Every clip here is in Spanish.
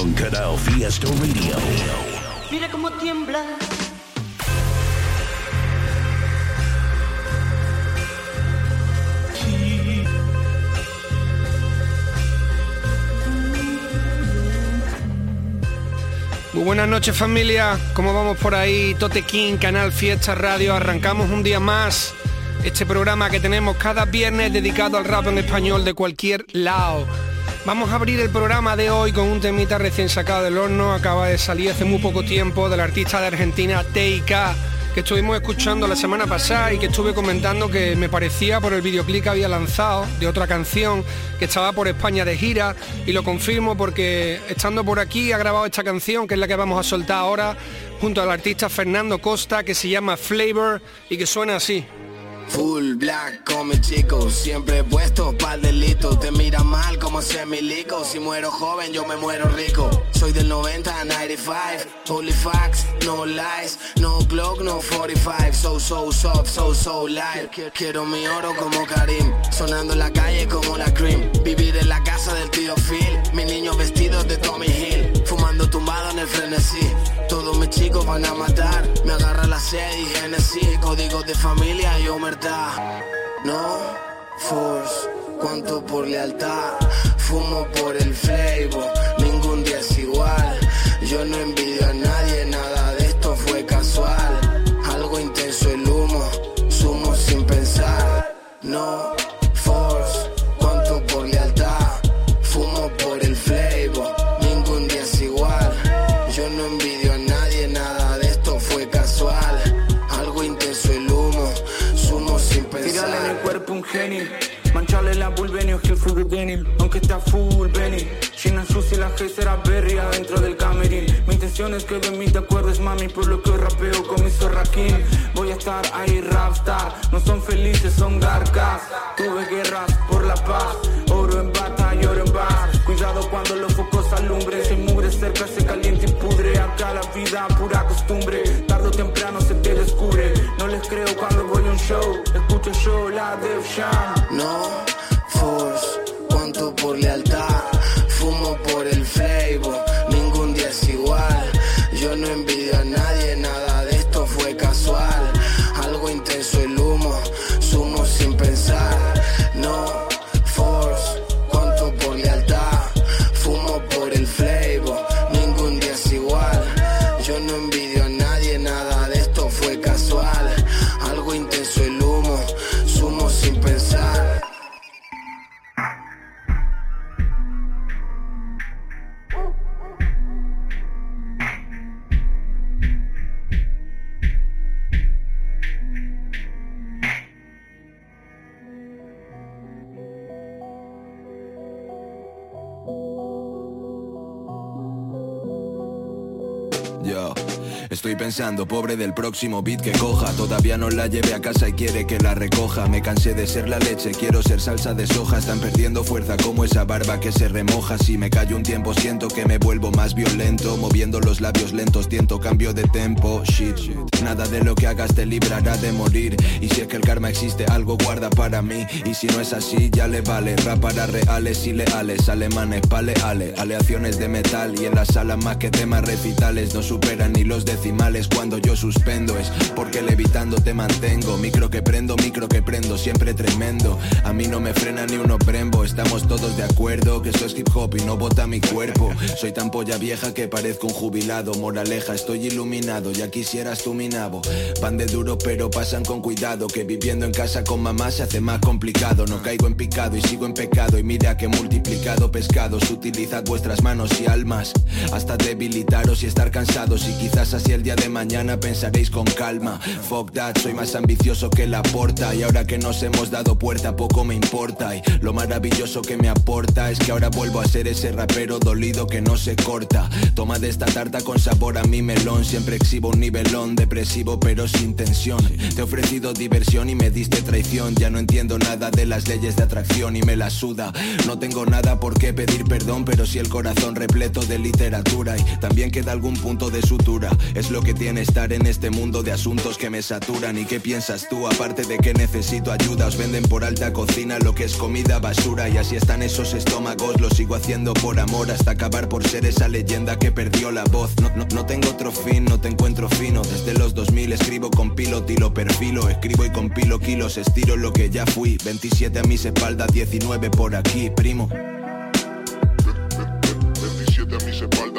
Canal Fiesta Radio. Mira cómo tiembla. Muy buenas noches familia, ¿cómo vamos por ahí? Tote King, Canal Fiesta Radio, arrancamos un día más este programa que tenemos cada viernes dedicado al rap en español de cualquier lado. Vamos a abrir el programa de hoy con un temita recién sacado del horno, acaba de salir hace muy poco tiempo del artista de Argentina TIK, que estuvimos escuchando la semana pasada y que estuve comentando que me parecía por el videoclip que había lanzado de otra canción que estaba por España de gira y lo confirmo porque estando por aquí ha grabado esta canción que es la que vamos a soltar ahora junto al artista Fernando Costa que se llama Flavor y que suena así. Full black con mis chicos, siempre puesto pa'l delito. Te mira mal como semilico, si muero joven yo me muero rico. Soy del 90 a 95, holy facts, no lies. No Glock, no 45, so so soft, so so light. Quiero mi oro como Karim, sonando en la calle como la cream. Vivir en la casa del tío Phil, mis niños vestidos de Tommy Hill. Fumando tumbado en el frenesí, todos mis chicos van a matar Me agarra la sed y Genesis, códigos de familia y omertad no force, cuanto por lealtad, fumo por el flavor, ningún día es igual. Yo no envidio a nadie, nada de esto fue casual. Algo intenso el humo, sumo sin pensar. No Aunque está full Benny China sucia la G será Berry adentro del camerín. Mi intención es que de mí te acuerdes mami Por lo que rapeo con mi zorraquín. Voy a estar ahí rapstar No son felices, son garcas. Tuve guerras por la paz. Oro en bata y oro en bar. Cuidado cuando los focos alumbren. Hay mugre cerca se caliente y pudre. Acá la vida pura costumbre. Tarde o temprano se te descubre. No les creo cuando voy a un show. Escucho yo la force, cuanto por estoy pensando, pobre del próximo beat que coja. Todavía no la lleve a casa y quiere que la recoja. Me cansé de ser la leche, quiero ser salsa de soja. Están perdiendo fuerza como esa barba que se remoja. Si me callo un tiempo, siento que me vuelvo más violento. Moviendo los labios lentos, tiento cambio de tempo. Shit, nada de lo que hagas te librará de morir. Y si es que el karma existe, algo guarda para mí. Y si no es así, ya le vale. Rap para reales y leales, alemanes, paleales. Aleaciones de metal y en la sala más que temas recitales. No superan ni los decimales cuando yo suspendo. Es porque levitando te mantengo. Micro que prendo, micro que prendo, siempre tremendo. A mí no me frena ni uno brembo. Estamos todos de acuerdo que eso es hip hop y no bota mi cuerpo. Soy tan polla vieja que parezco un jubilado. Moraleja, estoy iluminado, ya quisieras tú mi nabo. Pan de duro, pero pasan con cuidado. Que viviendo en casa con mamá se hace más complicado. No caigo en picado y sigo en pecado. Y mira que multiplicado pescados. Utilizad vuestras manos y almas hasta debilitaros y estar cansados. Y quizás así y el día de mañana pensaréis con calma. Fuck that, soy más ambicioso que la porta y ahora que nos hemos dado puerta poco me importa y lo maravilloso que me aporta es que ahora vuelvo a ser ese rapero dolido que no se corta. Toma de esta tarta con sabor a mi melón, siempre exhibo un nivelón depresivo pero sin tensión. Te he ofrecido diversión y me diste traición, ya no entiendo nada de las leyes de atracción y me la suda. No tengo nada por qué pedir perdón, pero si el corazón repleto de literatura y también queda algún punto de sutura. Es lo que tiene estar en este mundo de asuntos que me saturan. ¿Y qué piensas tú? Aparte de que necesito ayuda, os venden por alta cocina lo que es comida basura y así están esos estómagos. Lo sigo haciendo por amor hasta acabar por ser esa leyenda que perdió la voz. No, no, no tengo otro fin, no te encuentro fino. Desde los 2000 escribo con pilot y lo perfilo. Escribo y compilo kilos, estiro lo que ya fui. 27 a mis espaldas, 19 por aquí, primo. 27 a mis espaldas,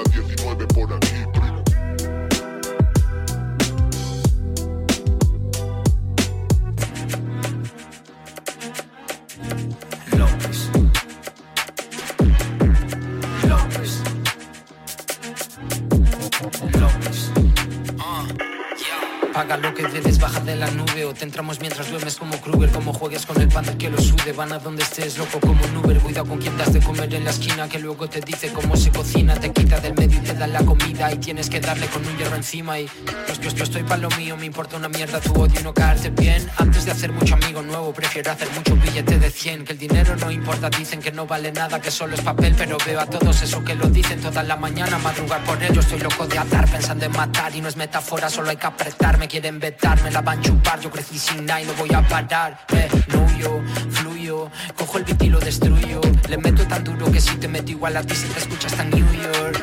de la nube O te entramos mientras duermes como Kruger Como juegues con el pan del que lo sude Van a donde estés, loco como un Uber Cuidado con quien das de comer en la esquina Que luego te dice cómo se cocina Te quita del medio y te da la comida Y tienes que darle con un hierro encima Y pues que yo estoy pa' lo mío Me importa una mierda tu odio y no caerte bien Antes de hacer mucho amigo nuevo Prefiero hacer mucho billete de 100 Que el dinero no importa, dicen que no vale nada Que solo es papel, pero veo a todos eso que lo dicen Toda la mañana madrugar por ello Estoy loco de atar, pensando en matar Y no es metáfora, solo hay que apretar Me quieren vetar, me la van a chupar. Yo crecí sin nada y no voy a parar. Eh, No yo, fluyo Cojo el beat y lo destruyo. Le meto tan duro que si te meto igual a ti Si te escuchas hasta New York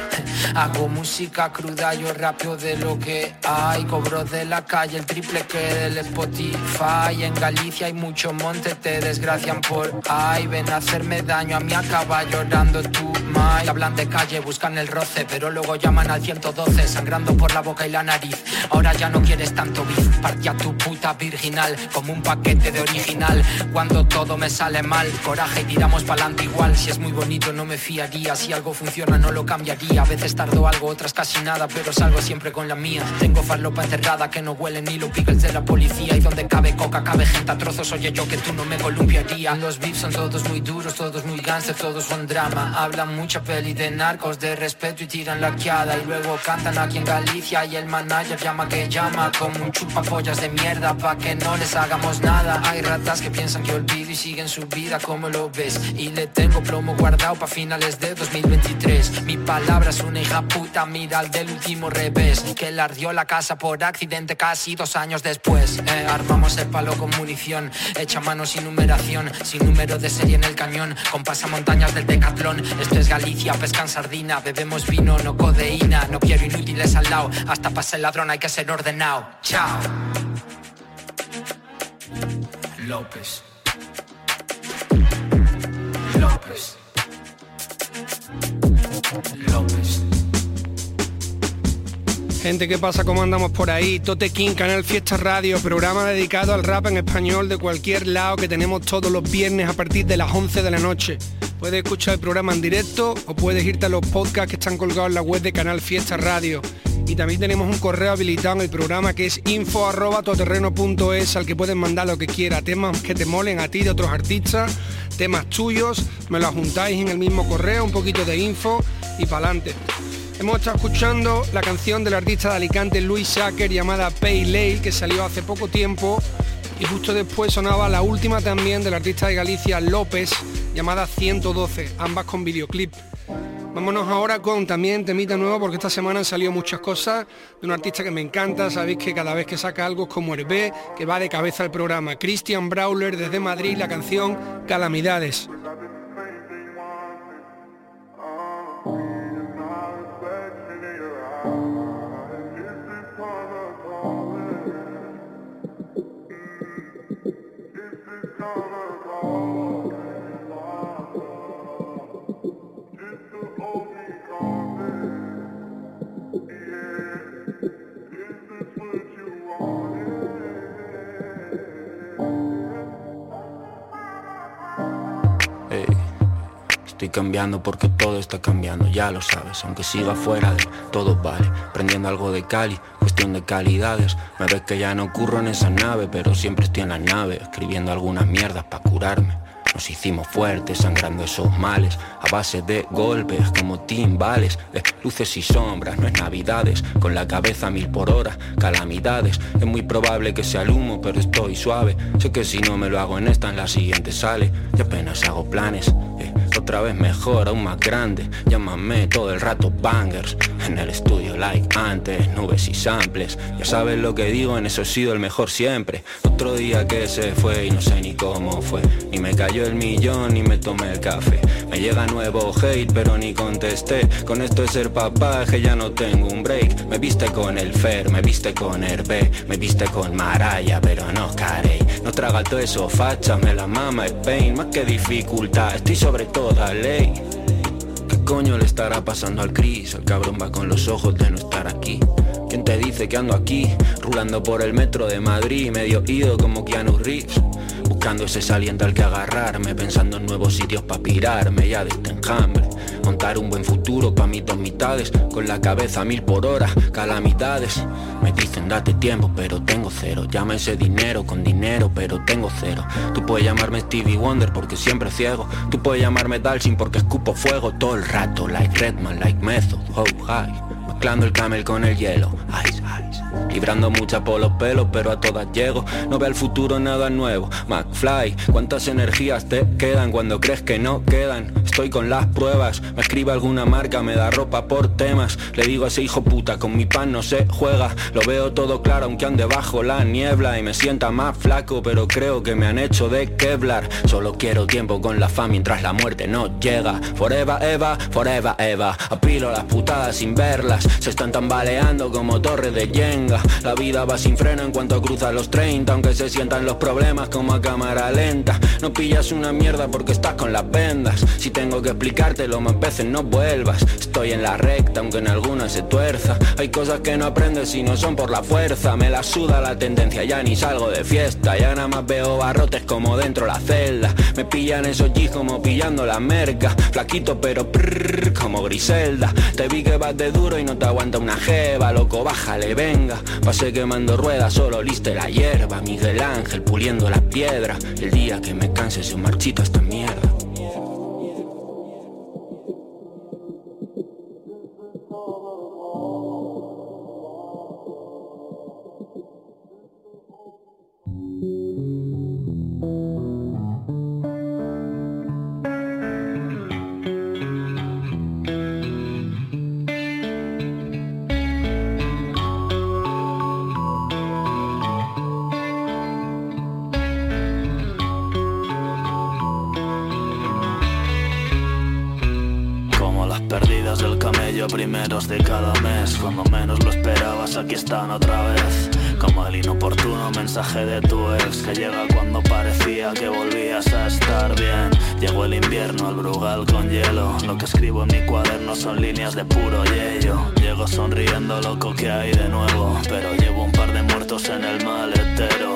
Hago música cruda, yo rapeo de lo que hay. Cobro de la calle el triple que del Spotify. En Galicia hay mucho monte, te desgracian por ahí. Ven a hacerme daño, a mí acaba llorando tu mai. Hablan de calle, buscan el roce Pero luego llaman al 112 Sangrando por la boca y la nariz. Ahora ya no quieres tanto beef Partía tu puta virginal Como un paquete de original. Cuando todo me sale mal Coraje y tiramos pa'lante igual. Si es muy bonito no me fiaría. Si algo funciona no lo cambiaría. A veces tardo algo, otras casi nada Pero salgo siempre con la mía. Tengo farlopa encerrada que no huele ni los pickles de la policía. Y donde coca, cabe gente a trozos. Oye yo que tú no me columpiaría. Los beefs son todos muy duros, todos muy gangster Todos son drama. Hablan mucha peli de narcos, de respeto y tiran la quiada. Y luego cantan aquí en Galicia Y el manager llama que llama Como un chupapollas de mierda Pa' que no les hagamos nada. Hay ratas que piensan que olvido y siguen su vida como lo ves. Y le tengo plomo guardado pa' finales de 2023 Mi palabra es una hija puta, mira al del último revés. Que le ardió la casa por accidente casi dos años después. Eh, Armamos el palo con munición Hecha mano sin numeración Sin número de serie en el cañón Con pasamontañas del decatlón Esto es Galicia, pescan sardina Bebemos vino, no codeína No quiero inútiles al lado Hasta pase el ladrón hay que ser ordenado Chao. López. López. Gente, ¿qué pasa? ¿Cómo andamos por ahí? Tote King, Canal Fiesta Radio, programa dedicado al rap en español de cualquier lado que tenemos todos los viernes a partir de las 11 de la noche. Puedes escuchar el programa en directo o puedes irte a los podcasts que están colgados en la web de Canal Fiesta Radio. Y también tenemos un correo habilitado en el programa que es info arroba todoterreno.es al que puedes mandar lo que quieras, temas que te molen a ti de otros artistas, temas tuyos, me lo juntáis en el mismo correo, un poquito de info y para adelante. Hemos estado escuchando la canción del artista de Alicante Luis Sacker llamada Pay Lale que salió hace poco tiempo y justo después sonaba la última también del artista de Galicia López llamada 112, ambas con videoclip. Vámonos ahora con también temita nuevo porque esta semana han salido muchas cosas de un artista que me encanta, sabéis que cada vez que saca algo es como Hervé, que va de cabeza al programa. Christian Brawler desde Madrid, la canción Calamidades. Cambiando porque todo está cambiando, ya lo sabes Aunque siga fuera de todo vale Prendiendo algo de Cali, cuestión de calidades Me ves que ya no curro en esa nave Pero siempre estoy en la nave Escribiendo algunas mierdas para curarme nos hicimos fuertes, sangrando esos males, a base de golpes como timbales, de luces y sombras, no es navidades, con la cabeza mil por hora, calamidades. Es muy probable que sea el humo, pero estoy suave. Sé que si no me lo hago en esta, en la siguiente sale, y apenas hago planes. Otra vez mejor, aún más grande. Llámame todo el rato bangers. En el estudio like antes, nubes y samples. Ya sabes lo que digo, en eso he sido el mejor siempre. Otro día que se fue y no sé ni cómo fue. Ni me cayó el millón ni me tomé el café. Me llega nuevo hate, pero ni contesté. Con esto de ser papá, que ya no tengo un break. Me viste con el Fer, me viste con Hervé, me viste con Maraya, pero no Carey. No traga todo eso, facha, me la mama es pain. Más que dificultad, estoy sobre toda ley. ¿Qué coño le estará pasando al Chris? El cabrón va con los ojos de no estar aquí. ¿Quién te dice que ando aquí? Rulando por el metro de Madrid, medio ido como Keanu Reeves. Buscando ese saliente al que agarrarme, pensando en nuevos sitios para pirarme ya de este enjambre. Montar un buen futuro pa' mis dos mitades, con la cabeza mil por hora, calamidades. Me dicen date tiempo, pero tengo cero. Llama ese dinero con dinero, pero tengo cero. Tú puedes llamarme Stevie Wonder porque siempre ciego. Tú puedes llamarme Dalsin porque escupo fuego todo el rato, like Redman, like Method, oh high. Mezclando el camel con el hielo, ice, ice. Librando mucha por los pelos, pero a todas llego. No ve al futuro nada nuevo. McFly, ¿cuántas energías te quedan cuando crees que no quedan? Estoy con las pruebas. Me escribe alguna marca, me da ropa por temas. Le digo a ese hijo puta, con mi pan no se juega. Lo veo todo claro, aunque ande bajo la niebla. Y me sienta más flaco, pero creo que me han hecho de Kevlar. Solo quiero tiempo con la fama mientras la muerte no llega. Forever, Eva, forever, Eva. Apilo las putadas sin verlas. Se están tambaleando como torres de Jenga. La vida va sin freno en cuanto cruza los 30 Aunque se sientan los problemas como a cámara lenta No pillas una mierda porque estás con las vendas Si tengo que explicártelo más veces no vuelvas. Estoy en la recta aunque en algunas se tuerza. Hay cosas que no aprendes si no son por la fuerza. Me la suda la tendencia, ya ni salgo de fiesta. Ya nada más veo barrotes como dentro la celda. Me pillan esos G's como pillando la merca. Flaquito pero prrr, como Griselda. Te vi que vas de duro y no te aguanta una jeva. Loco, bájale, venga. Pasé quemando ruedas, solo liste la hierba. Miguel Ángel puliendo la piedra. El día que me canse se marchito esta mierda Perdidas del camello primeros de cada mes. Cuando menos lo esperabas aquí están otra vez. Como el inoportuno mensaje de tu ex Que llega cuando parecía que volvías a estar bien. Llegó el invierno al brugal con hielo. Lo que escribo en mi cuaderno son líneas de puro yello Llego sonriendo loco que hay de nuevo Pero llevo un par de muertos en el maletero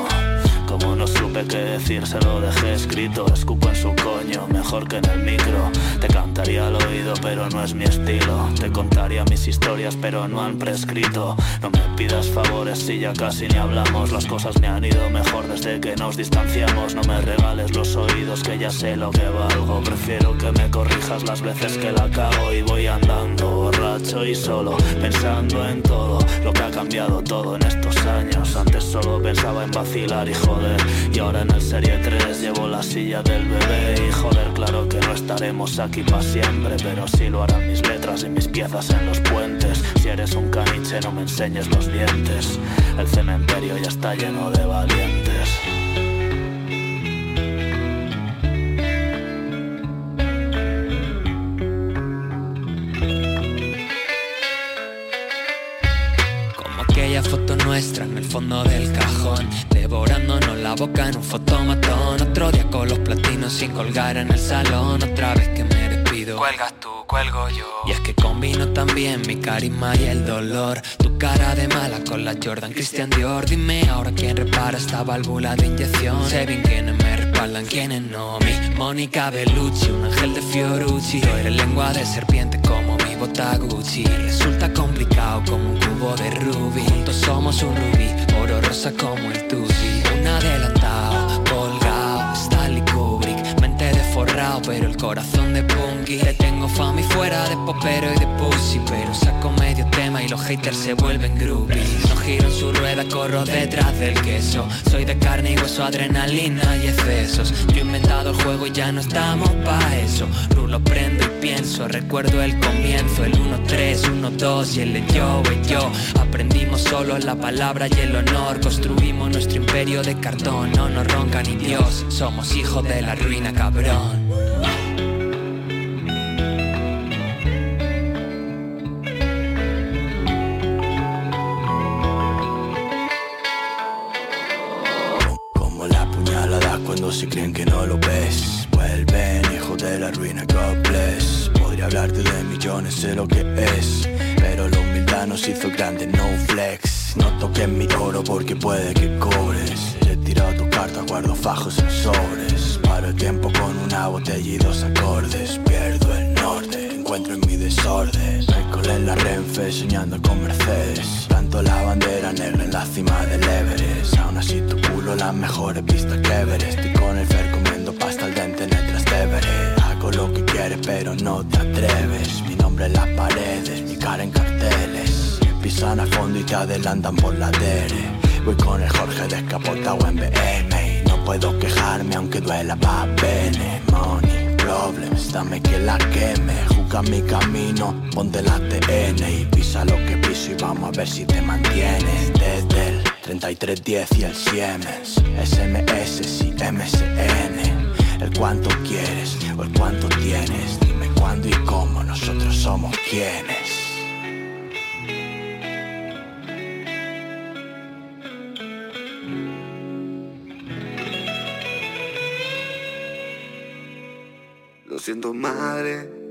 no supe qué decir, se lo dejé escrito. Escupo en su coño, mejor que en el micro. Te cantaría al oído, pero no es mi estilo. Te contaría mis historias, pero no han prescrito. No me pidas favores si ya casi ni hablamos. Las cosas me han ido mejor desde que nos distanciamos. No me regales los oídos, que ya sé lo que valgo. Prefiero que me corrijas las veces que la cago y voy andando borracho y solo, pensando en todo lo que ha cambiado todo en estos años. Antes solo pensaba en vacilar y joder. Y ahora en el Serie 3 llevo la silla del bebé Y joder, claro que no estaremos aquí para siempre Pero sí lo harán mis letras y mis piezas en los puentes. Si eres un caniche no me enseñes los dientes. El cementerio ya está lleno de valientes fondo del cajón Devorándonos la boca en un fotomatón. Otro día con los platinos sin colgar en el salón. Otra vez que me despido Cuelgas tú, cuelgo yo. Y es que combino también mi carisma y el dolor. Tu cara de mala con la Jordan Christian Dior. Dime ahora quién repara esta válvula de inyección. Sé bien quiénes me respaldan quienes no. Mi Mónica Bellucci, un ángel de Fiorucci. Tú eres lengua de serpiente Resulta complicado como un cubo de rubí. Juntos somos un rubí, oro rosa como el tutti Un adelantado, colgado, Stanley Kubrick. Mente de forrado, pero el corazón de punky. Le tengo fama y fuera de popero y de pussy Pero y los haters se vuelven groupies. No giro en su rueda, corro detrás del queso. Soy de carne y hueso, adrenalina y excesos. Yo he inventado el juego y ya no estamos pa' eso. Rulo prendo y pienso, recuerdo el comienzo El 1-3, 1-2 y el yo, y yo. Aprendimos solo la palabra y el honor. Construimos nuestro imperio de cartón No nos ronca ni Dios, somos hijos de la ruina cabrón adelantan por la tele. Voy con el Jorge descapotado en BM Y no puedo quejarme aunque duela pa' bene Money, problems, dame que la queme. Juega mi camino, ponte la TN Y pisa lo que piso y vamos a ver si te mantienes. Desde el 3310 y el Siemens SMS y MSN El cuánto quieres o el cuánto tienes Dime cuándo y cómo nosotros somos quienes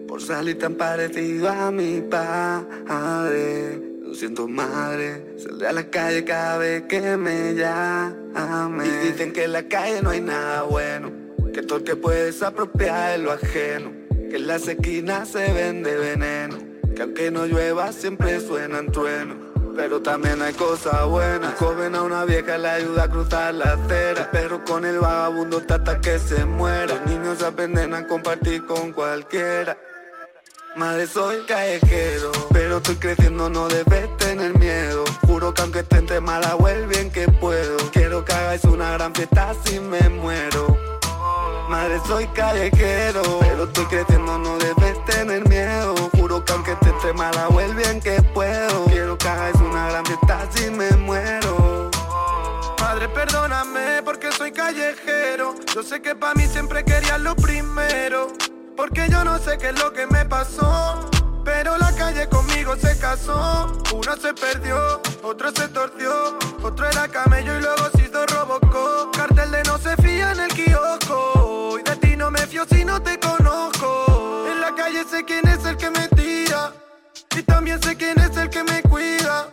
por salir tan parecido a mi padre. Lo siento madre, saldré a la calle cada vez que me llame. Y dicen que en la calle no hay nada bueno, que todo el que puede se apropia de lo ajeno. Que en las esquinas se vende veneno, que aunque no llueva siempre suenan truenos. Pero también hay cosas buenas. Joven a una vieja le ayuda a cruzar la acera. Pero con el vagabundo hasta que se muera. Los niños aprenden a compartir con cualquiera. Madre soy callejero, pero estoy creciendo, no debes tener miedo. Juro que aunque esté entre mala el bien que puedo. Quiero que hagáis una gran fiesta si me muero. Madre soy callejero, pero estoy creciendo, no debes tener miedo. Juro que aunque esté entre mala el bien que puedo. Que hagáis una gran fiesta si me muero. Madre, perdóname porque soy callejero. Yo sé que para mí siempre querías lo primero. Porque yo no sé qué es lo que me pasó. Pero la calle conmigo se casó. Uno se perdió, otro se torció. Otro era camello y luego se hizo robocó. Cartel de no se fía en el kiosco. Y de ti no me fío si no te conozco. En la calle sé quién es el que me. Y también sé quién es el que me cuida.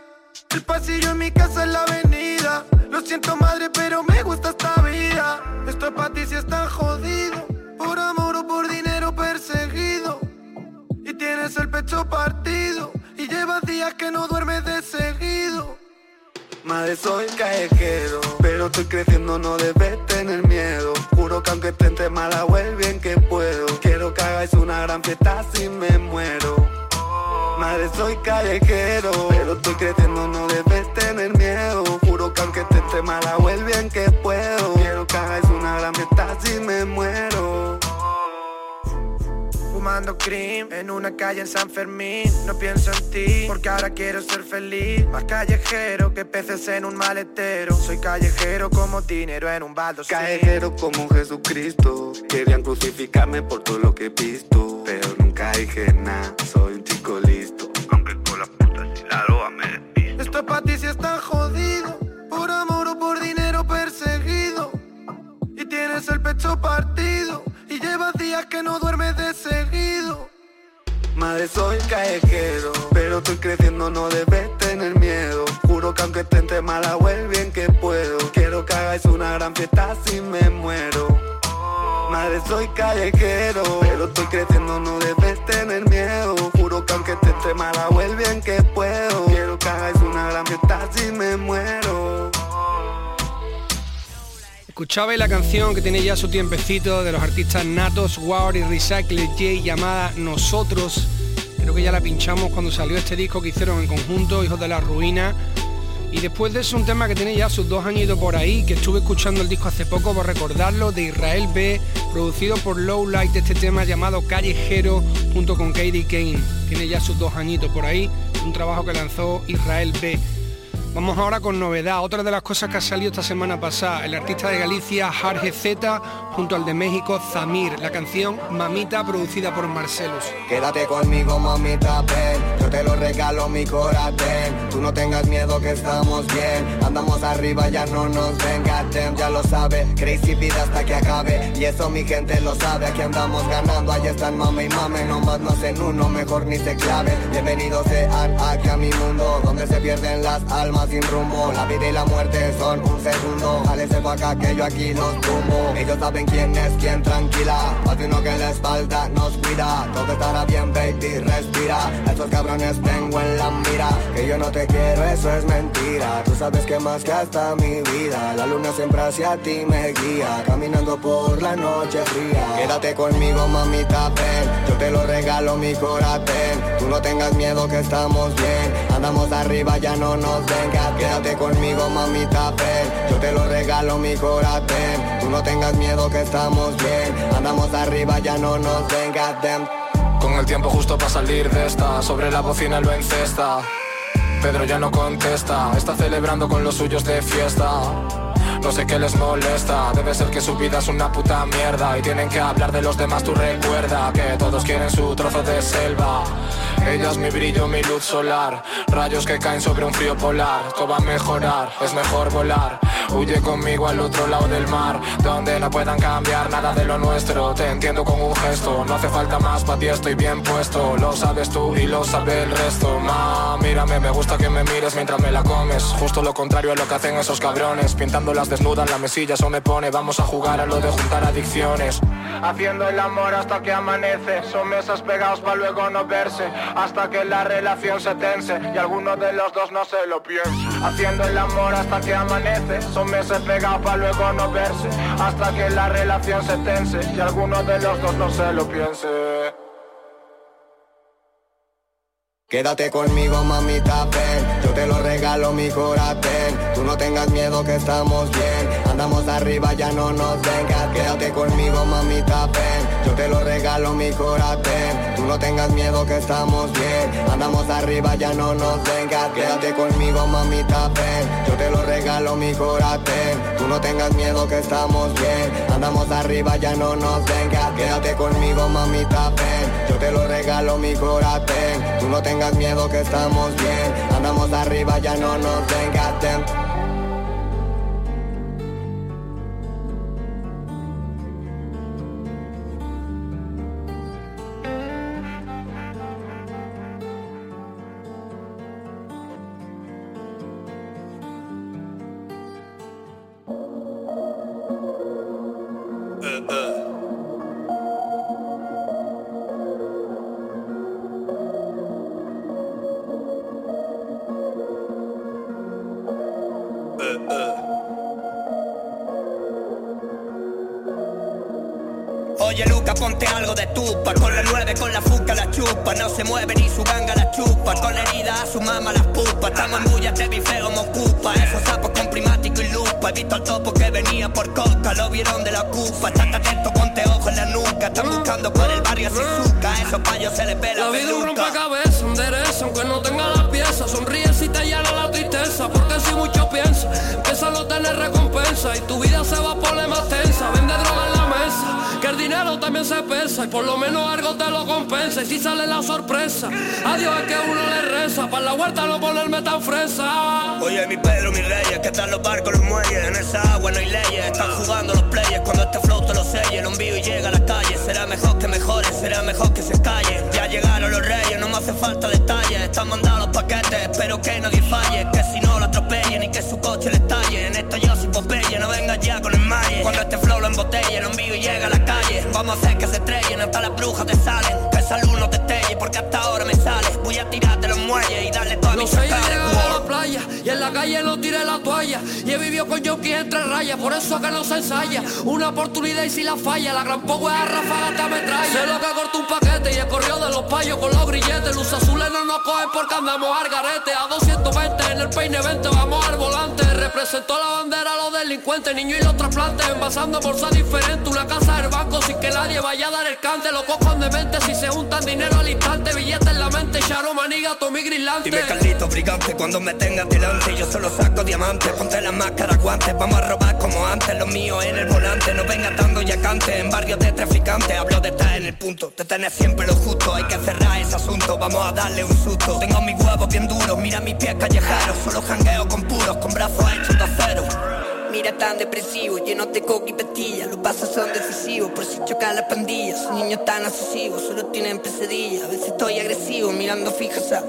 El pasillo en mi casa es la avenida. Lo siento madre, pero me gusta esta vida. Esto es para ti si estás jodido. Por amor o por dinero perseguido. Y tienes el pecho partido. Y llevas días que no duermes de seguido. Madre soy callejero, pero estoy creciendo, no debes tener miedo. Juro que aunque esté entre mala el bien que puedo. Quiero que hagáis una gran fiesta si me muero. Madre soy callejero, pero estoy creciendo, no debes tener miedo. Juro que aunque esté entre mala el bien que puedo. Quiero que hagáis una gran fiesta si me muero. Fumando cream en una calle en San Fermín No pienso en ti porque ahora quiero ser feliz Más callejero que peces en un maletero Soy callejero como dinero en un baldo Callejero como Jesucristo Querían crucificarme por todo lo que he visto Pero nunca dije nada, soy y llevas días que no duermes de seguido. Madre soy callejero, pero estoy creciendo, no debes tener miedo. Juro que aunque esté entre mala hago el bien que puedo. Quiero que hagáis una gran fiesta si me muero. Madre, soy callejero, pero estoy creciendo, no debes tener miedo. Juro que aunque te entre mala, vuelve bien que puedo. Quiero que hagáis una gran fiesta si me muero. Escuchabais la canción que tiene ya su tiempecito de los artistas Natos, War y Recycle J llamada Nosotros. Creo que ya la pinchamos cuando salió este disco que hicieron en conjunto, Hijos de la Ruina. Y después de eso un tema que tiene ya sus dos añitos por ahí, que estuve escuchando el disco hace poco por recordarlo, de Israel B, producido por Low Light, este tema llamado Callejero, junto con Katie Kane. Tiene ya sus dos añitos por ahí, un trabajo que lanzó Israel B. Vamos ahora con novedad, otra de las cosas que ha salido esta semana pasada, el artista de Galicia Jarge Z junto al de México Zamir, la canción Mamita producida por Marcelos. Quédate conmigo mamita, ven, te lo regalo mi corazón, tú no tengas miedo que estamos bien, andamos arriba ya no nos venga, ya lo sabe, crazy vida hasta que acabe, y eso mi gente lo sabe, aquí andamos ganando, allá están mame y mame, nomás no hacen uno, mejor ni se clave, bienvenidos sean aquí a mi mundo, donde se pierden las almas sin rumbo. La vida y la muerte son un segundo. Jálese pa' acá que yo aquí los tumbo. Ellos saben quién es quién, tranquila. Más uno que la espalda nos cuida. Todo estará bien, baby, respira. Estos cabrones tengo en la mira. Que yo no te quiero, eso es mentira. Tú sabes que más que hasta mi vida La luna siempre hacia ti me guía. Caminando por la noche fría. Quédate conmigo, mamita, ven. Yo te lo regalo, mi corazón. Tú no tengas miedo que estamos bien. Andamos arriba, ya no nos venga. Quédate conmigo, mamita, ven. Yo te lo regalo, mi corazón. Tú no tengas miedo que estamos bien. Andamos arriba, ya no nos venga Con el tiempo justo para salir de esta Sobre la bocina lo encesta Pedro ya no contesta Está celebrando con los suyos de fiesta no sé qué les molesta, debe ser que su vida es una puta mierda. Y tienen que hablar de los demás, tú recuerda Que todos quieren su trozo de selva. Ella es mi brillo, mi luz solar. Rayos que caen sobre un frío polar. Todo va a mejorar, es mejor volar. Huye conmigo al otro lado del mar Donde no puedan cambiar nada de lo nuestro. Te entiendo con un gesto No hace falta más, para ti estoy bien puesto. Lo sabes tú y lo sabe el resto. Ma, mírame, me gusta que me mires mientras me la comes. Justo lo contrario a lo que hacen esos cabrones Pintando las desnudas la mesilla, eso me pone Vamos a jugar a lo de juntar adicciones Haciendo el amor hasta que amanece Son mesas pegados para luego no verse hasta que la relación se tense y alguno de los dos no se lo piense. Haciendo el amor hasta que amanece, son meses pegados para luego no verse, hasta que la relación se tense y alguno de los dos no se lo piense. Quédate conmigo, mamita, ven Yo te lo regalo, mi corazón. Tú no tengas miedo que estamos bien Andamos arriba, ya no nos vengas Quédate conmigo, mamita, ven. Yo te lo regalo, mi corazón. Tú no tengas miedo que estamos bien. Andamos arriba, ya no nos vengas Quédate conmigo, mamita, ven. Yo te lo regalo, mi corazón. Tú no tengas miedo que estamos bien. Andamos arriba, ya no nos vengas Quédate conmigo, mamita, ven. Yo te lo regalo, mi corazón. Tú no tengas miedo que estamos bien. Andamos arriba, ya no nos vengas ponte algo de tupa Con la nueve, con la fuca la chupa. No se mueve ni su ganga la chupa. Con la herida a su mamá las pupa. Estamos en bulla, te feo, me ocupa. Esos sapos con primático y lupa. He visto al topo que venía por coca. Lo vieron de la ocupa Estate atento, ponte ojo en la nuca. Están buscando por el barrio Shizuka Esos payos se les pela La vida un rompecabezas, endereza Aunque no tenga las piezas. Sonríe si te llena la tristeza Porque si mucho piensa Empieza a no tener recompensa Y tu vida se va por la más tensa. Vende droga en la que el dinero también se pesa y por lo menos algo te lo compensa. Y si sale la sorpresa, adiós es que uno le reza. Para la huerta no ponerme tan fresa. Oye, mi Pedro, mi reyes, que están los barcos, los muelles. En esa agua no hay leyes, están jugando los players. Cuando este flow te lo selle, el envío y llega a la calle. Será mejor que mejore, será mejor que se calle. Ya llegaron los reyes, no me hace falta detalles. Están mandando los paquetes, espero que nadie falle. Que si no lo atropellen y que su coche le estalle. En esto yo soy Popeye, no vengas ya con el malle. Cuando este botella, el envío llega a la calle. Vamos a hacer que se estrellen hasta las brujas te salen. La calle no tiré la toalla. Y he vivido con Yoki entre rayas, por eso que no se ensaya. Una oportunidad y si la falla, la gran poco es a ráfaga te ametralla. Sé lo que cortó un paquete y el corrió de los payos con los grilletes. Luz azules no nos cogen porque andamos al garete. A 220 en el peine 20 vamos al volante. Representó la bandera a los delincuentes, niños y los trasplantes. Envasando bolsa diferente, una casa del banco sin que nadie vaya a dar el cante. Los cocos de mente si se juntan dinero al instante. Billetes en la mente, Charo Maniga, Tommy Grilante. Dime Carlito brigante cuando me tengas delante Yo solo saco diamantes, ponte la máscara, guantes Vamos a robar como antes, lo mío en el volante No vengas dando ya cante en barrios de traficantes Hablo de estar en el punto, de tener siempre lo justo Hay que cerrar ese asunto, vamos a darle un susto Tengo mis huevos bien duros, mira mis pies callejeros Solo jangueo con puros, con brazos hechos de acero Mira tan depresivo, lleno de coca y pastilla Los pasos son decisivos, por si chocan las pandillas Son niños tan obsesivos, solo tienen pesadillas. A veces estoy agresivo, mirando fijas a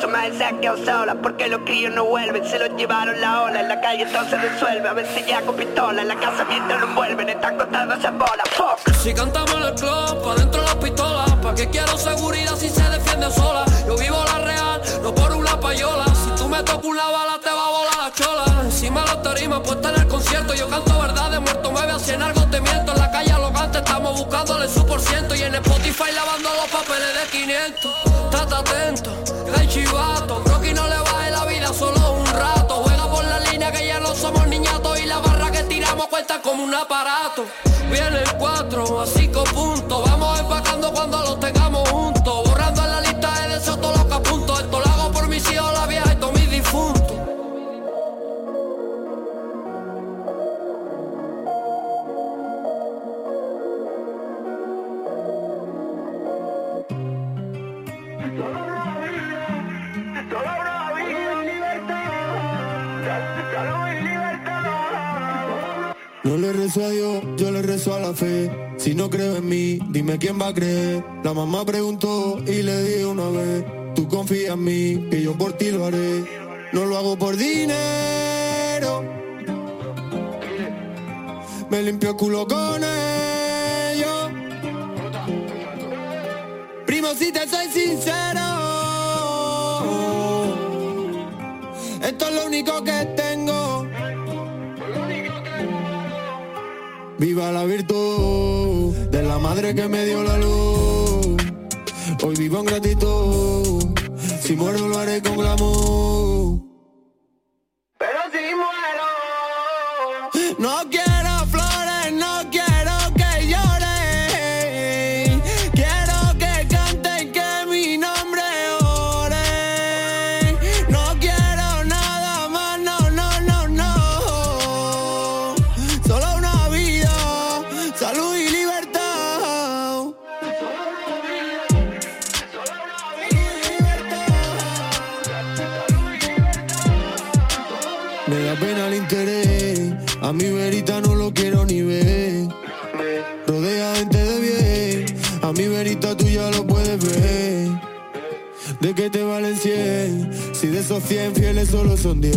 Son más quedado solas porque los críos no vuelven. Se los llevaron la ola, en la calle todo se resuelve. A veces ya con pistola, en la casa mientras lo envuelven. Están contando esas bolas, fuck. Si cantamos en el club, pa' dentro las pistolas ¿Pa' qué quiero seguridad si se defiende sola? Yo vivo la real, no por una payola. Si tú me tocas una bala te va a volar la chola. Encima la tarima puesta en el concierto. Yo canto verdades, muerto me veo si en algo te miento. En la calle alogante estamos buscándole su por ciento. Y en Spotify lavando los papeles de 500 Estate atento, hay chivato. Rocky no le baje la vida solo un rato. Juega por la línea que ya no somos niñatos. Y la barra que tiramos cuenta como un aparato. Viene el 4 a 5 puntos a Dios, yo le rezo a la fe. Si no creo en mí, dime quién va a creer. La mamá preguntó y le dije una vez, tú confía en mí, que yo por ti lo haré. No lo hago por dinero. Me limpio el culo con ellos. Primo, si te soy sincero, esto es lo único que tengo. Viva la virtud de la madre que me dio la luz. Hoy vivo en gratitud. Si muero lo haré con glamour. Pero si a mi verita no lo quiero ni ver. Rodea gente de bien, a mi verita tú ya lo puedes ver. ¿De qué te valen 100? Si de esos 100 fieles solo son 10.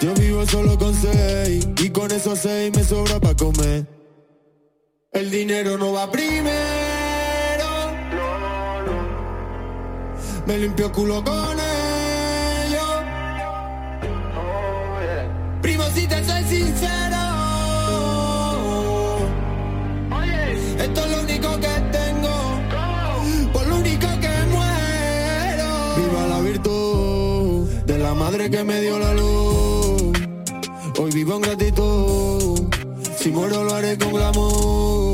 Yo vivo solo con 6 y con esos 6 me sobra para comer. El dinero no va primero. Me limpio culo con ellos. Madre que me dio la luz. Hoy vivo en gratitud. Si muero lo haré con glamour.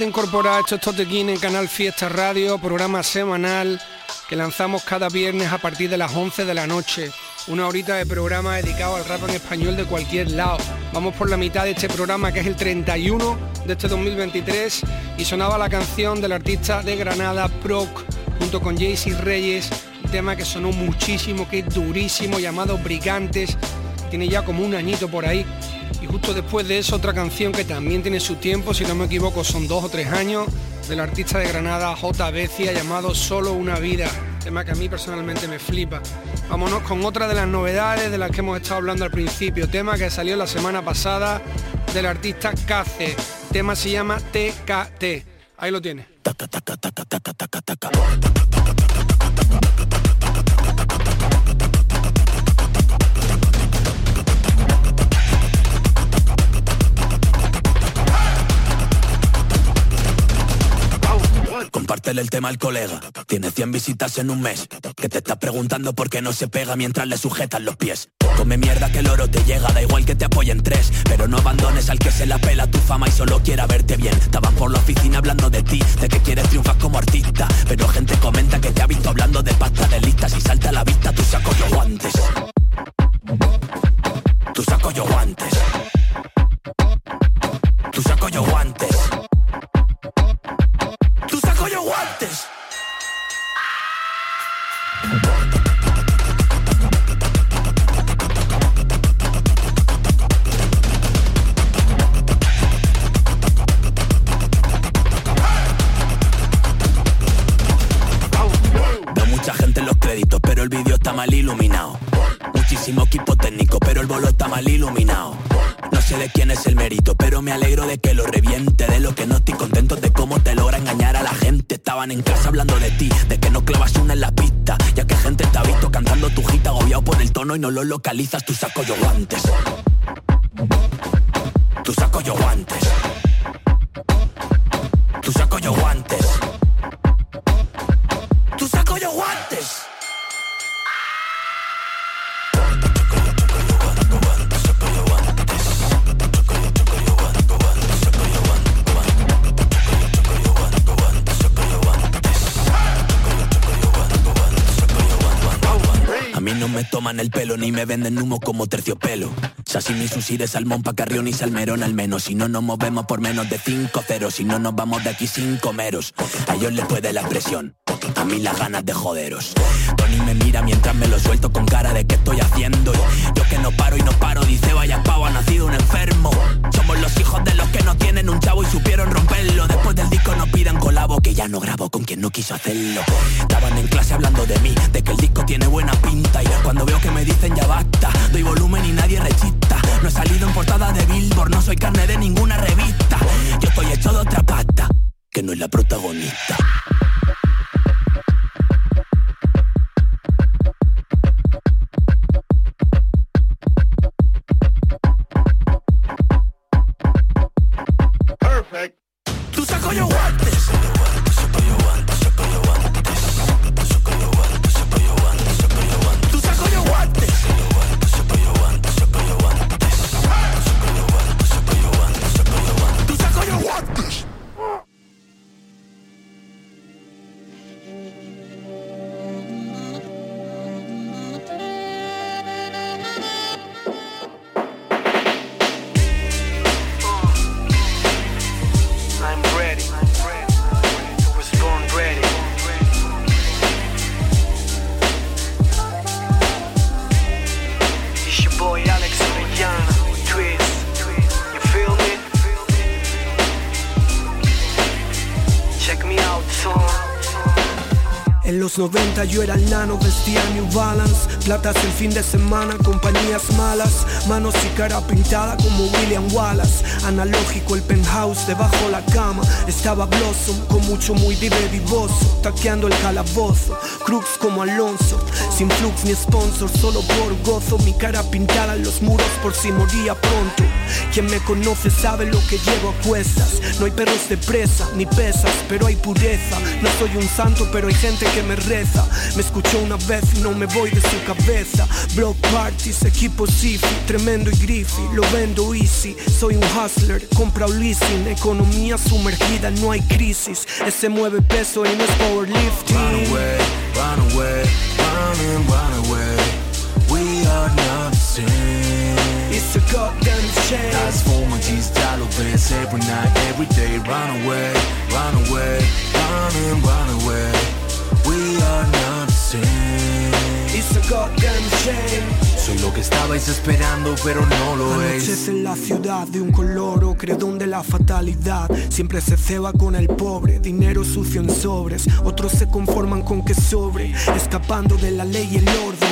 De incorporar, esto es Totequín en Canal Fiesta Radio, programa semanal que lanzamos cada viernes a partir de las 11 de la noche. Una horita de programa dedicado al rap en español de cualquier lado. Vamos por la mitad de este programa que es el 31 de este 2023 y sonaba la canción del artista de Granada, Proc, junto con Jaycee Reyes, un tema que sonó muchísimo, que es durísimo, llamado Brigantes, tiene ya como un añito por ahí. Justo después de eso otra canción que también tiene su tiempo, si no me equivoco son dos o tres años, del artista de Granada J. Becia llamado Solo una vida, tema que a mí personalmente me flipa. Vámonos con otra de las novedades de las que hemos estado hablando al principio, tema que salió la semana pasada del artista Cace, tema se llama TKT, ahí lo tiene. Compártele el tema al colega. Tiene 100 visitas en un mes. Que te está preguntando por qué no se pega mientras le sujetan los pies. Come mierda que el oro te llega, da igual que te apoyen tres. Pero no abandones al que se la pela tu fama y solo quiera verte bien. Estaban por la oficina hablando de ti, de que quieres triunfar como artista. Pero gente comenta que te ha visto hablando de pasta de listas y salta a la vista tu saco yo guantes. Tu saco yo guantes. Tu saco yo guantes. Mal iluminado. Muchísimo equipo técnico, pero el bolo está mal iluminado. No sé de quién es el mérito, pero me alegro de que lo reviente. De lo que no estoy contento de cómo te logra engañar a la gente. Estaban en casa hablando de ti, de que no clavas una en la pista. Ya que gente te visto cantando tu hit agobiado por el tono y no lo localizas. Tu saco yo guantes. Tu saco yo guantes. Tu saco yo guantes. Me toman el pelo ni me venden humo como terciopelo. Sashimi, sushi de salmón, pa' carrión y salmerón al menos. Si no nos movemos por menos de 5 ceros, si no nos vamos de aquí sin comeros. A ellos les puede la presión, a mí las ganas de joderos. Tony me mira mientras me lo suelto con cara de qué estoy haciendo. Yo que no paro y no paro, dice vaya pavo, ha nacido un enfermo. Somos los hijos de los que no tienen un chavo y supieron romperlo. Después del disco no pidan colabo, que ya no grabo con quien no quiso hacerlo. Estaban en clase hablando de mí, de que el disco tiene buena pinta. Y cuando veo que me dicen ya basta, doy volumen y nadie rechista. No he salido en portada de Billboard, no soy carne de ninguna revista. Yo estoy hecho de otra pata, que no es la protagonista. Tu saco yo 90 yo era el nano, vestía New Balance Platas el fin de semana, compañías malas, manos y cara pintada como William Wallace. Analógico el penthouse debajo la cama. Estaba Blossom con mucho muy vive vivoso, taqueando el calabozo. Crux como Alonso, sin flux ni sponsor, solo por gozo. Mi cara pintada en los muros por si moría pronto. Quien me conoce sabe lo que llevo a cuestas. No hay perros de presa, ni pesas, pero hay pureza. No soy un santo, pero hay gente que me reza. Me escuchó una vez y no me voy de su cabeza. Block parties, equipo Sifi, tremendo y griffy. Lo vendo easy, soy un hustler, compra un leasing. Economía sumergida, no hay crisis. Ese mueve peso y no es powerlifting. Run away, run away, run and run away. We are not the same. It's a goddamn shame. Transformaties, ya lo ves every night, every day. Run away, run away, run and run away. We are not the same. It's a goddamn shame. Soy lo que estabais esperando, pero no lo es. Anochece en la ciudad de un color ocre donde la fatalidad siempre se ceba con el pobre. Dinero sucio en sobres, otros se conforman con que sobre, escapando de la ley y el orden.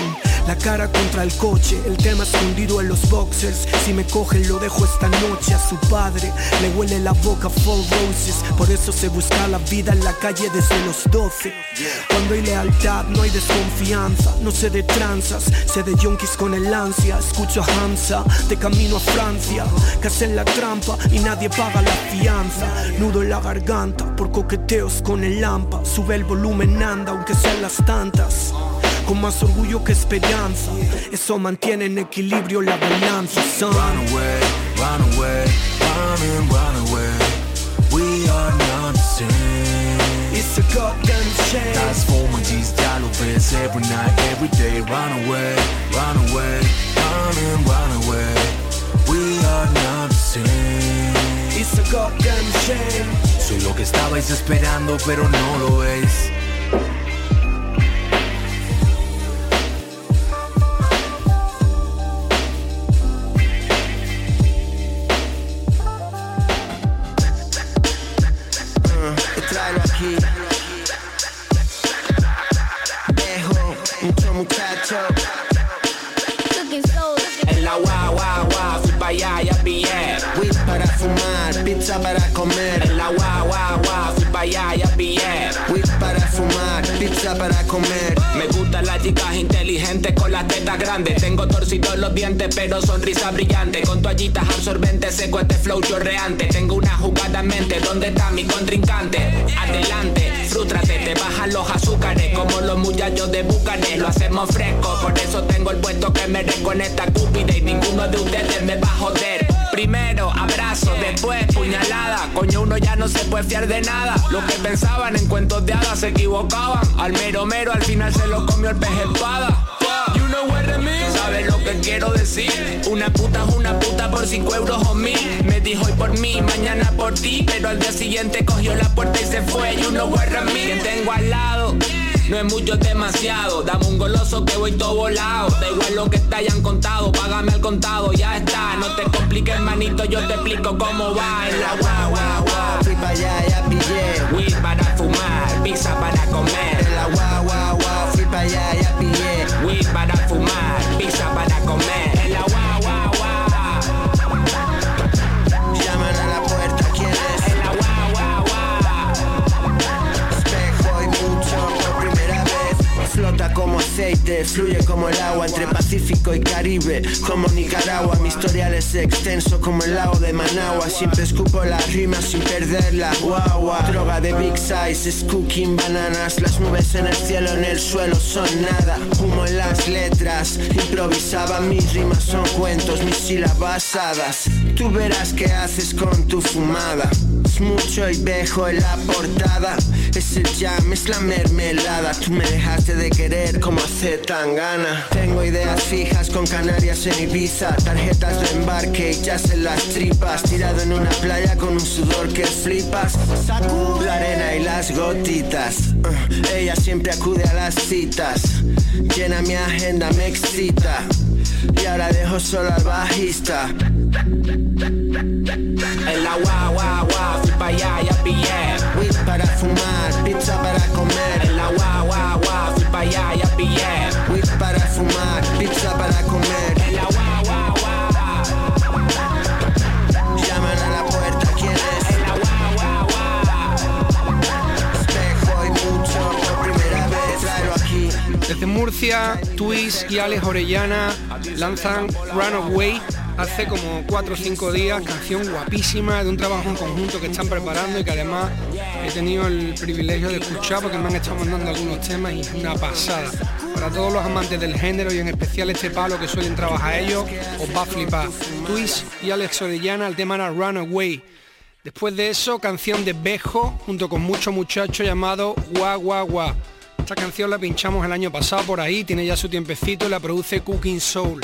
La cara contra el coche, el tema escondido en los boxers. Si me cogen lo dejo esta noche a su padre. Le huele la boca full roses. Por eso se busca la vida en la calle desde los 12. Cuando hay lealtad no hay desconfianza. No sé de tranzas, sé de yonkis con el ansia. Escucho a Hamza, de camino a Francia. Que hacen la trampa y nadie paga la fianza. Nudo en la garganta por coqueteos con el lampa. Sube el volumen, anda, aunque sean las tantas con más orgullo que esperanza. Eso mantiene en equilibrio la balanza. Son. Run away, run away, run and run away. We are not the same. It's a goddamn shame. Lo ves every night, every day. Run away, run away, run and run away. We are not the same. It's a goddamn shame. Soy lo que estabais esperando, pero no lo es. Me gustan las chicas inteligentes con las tetas grandes. Tengo torcidos los dientes, pero sonrisa brillante. Con toallitas absorbentes, seco este flow chorreante. Tengo una jugada en mente, ¿dónde está mi contrincante? Adelante, frústrate, te bajan los azúcares. Como los muchachos de Bucanes, lo hacemos fresco. Por eso tengo el puesto que merezco en esta cúpida. Y ninguno de ustedes me va a joder. Primero abrazo, después puñalada. Coño, uno ya no se puede fiar de nada. Los que pensaban en cuentos de hadas se equivocaban. Al mero mero al final se lo comió el pez espada. You know what I mean? ¿Sabes lo que quiero decir? Una puta es una puta por 5 euros o mil. Me dijo hoy por mí, mañana por ti. Pero al día siguiente cogió la puerta y se fue. You know what I mean? Quien tengo al lado. No es mucho, es demasiado. Dame un goloso que voy todo volado. Da igual lo que te hayan contado, págame al contado, ya está. No te compliques, manito, yo te explico cómo va. En la guau, guau. Fui para allá, ya pillé. Weed para fumar, pizza para comer. En la guau, guau, guau. Fui para allá, ya pillé. Weed para fumar, pizza para comer. Aceite, fluye como el agua entre Pacífico y Caribe, como Nicaragua. Mi historial es extenso como el lago de Managua. Siempre escupo las rimas sin perderla. Guagua, droga de big size, es cooking bananas. Las nubes en el cielo, en el suelo son nada. Humo en las letras, improvisaba. Mis rimas son cuentos, mis sílabas hadas. Tú verás qué haces con tu fumada. Es mucho y dejo en la portada. Es el jam, es la mermelada. Tú me dejaste de querer como hace tan gana. Tengo ideas fijas con Canarias en Ibiza. Tarjetas de embarque y jazz en las tripas. Tirado en una playa con un sudor que flipas. La arena y las gotitas. Uh, ella siempre acude a las citas. Llena mi agenda, me excita. Y ahora dejo solo al bajista. En la guagua, guau, fui pa' allá, ya pillé. Weed para fumar, pizza para comer. En la guagua, guau, fui pa' allá, ya pillé. Weed para fumar, pizza para comer. En la guagua, guau. Llaman a la puerta, ¿quién es? En la guagua, Espejo y mucho, por primera vez, aquí. Desde Murcia, Twist y Alex Orellana lanzan Runaway hace como 4 o 5 días, canción guapísima de un trabajo en conjunto que están preparando y que además he tenido el privilegio de escuchar porque me han estado mandando algunos temas y es una pasada. Para todos los amantes del género y en especial este palo que suelen trabajar ellos, os va a flipar. Twist y Alex Orellana, el tema era Runaway. Después de eso, canción de Bejo, junto con mucho muchacho llamado Gua Gua Gua. Esta canción la pinchamos el año pasado por ahí, tiene ya su tiempecito y la produce Cooking Soul.